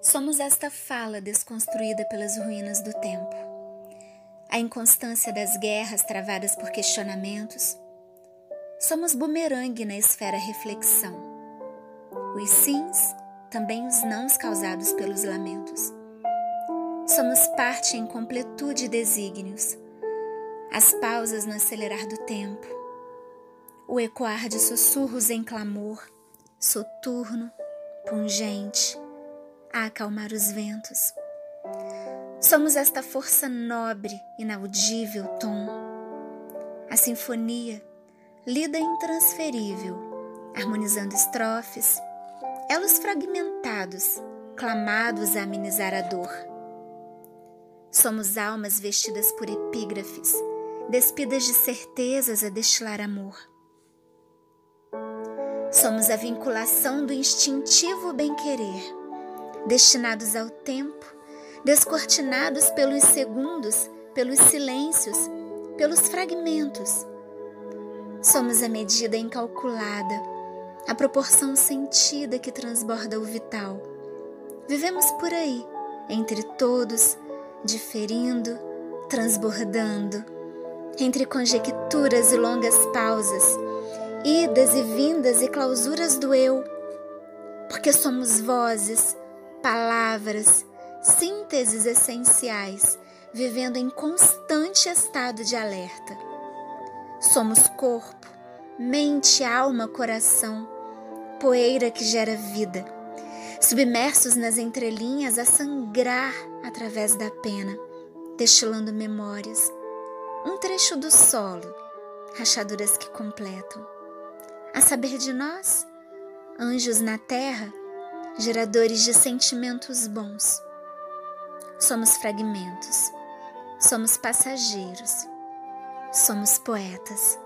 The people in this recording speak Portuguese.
Somos esta fala desconstruída pelas ruínas do tempo. A inconstância das guerras travadas por questionamentos. Somos bumerangue na esfera reflexão. Os sims, também os nãos causados pelos lamentos. Somos parte em completude e desígnios. As pausas no acelerar do tempo. O ecoar de sussurros em clamor, soturno, pungente a acalmar os ventos. Somos esta força nobre, inaudível tom, a sinfonia, lida intransferível, harmonizando estrofes, elos fragmentados, clamados a amenizar a dor. Somos almas vestidas por epígrafes, despidas de certezas a destilar amor. Somos a vinculação do instintivo bem-querer destinados ao tempo, descortinados pelos segundos, pelos silêncios, pelos fragmentos. Somos a medida incalculada, a proporção sentida que transborda o vital. Vivemos por aí, entre todos, diferindo, transbordando, entre conjecturas e longas pausas, idas e vindas e clausuras do eu, porque somos vozes palavras, sínteses essenciais, vivendo em constante estado de alerta. Somos corpo, mente, alma, coração, poeira que gera vida, submersos nas entrelinhas a sangrar através da pena, destilando memórias, um trecho do solo, rachaduras que completam. A saber de nós, anjos na terra, geradores de sentimentos bons. Somos fragmentos, somos passageiros, somos poetas.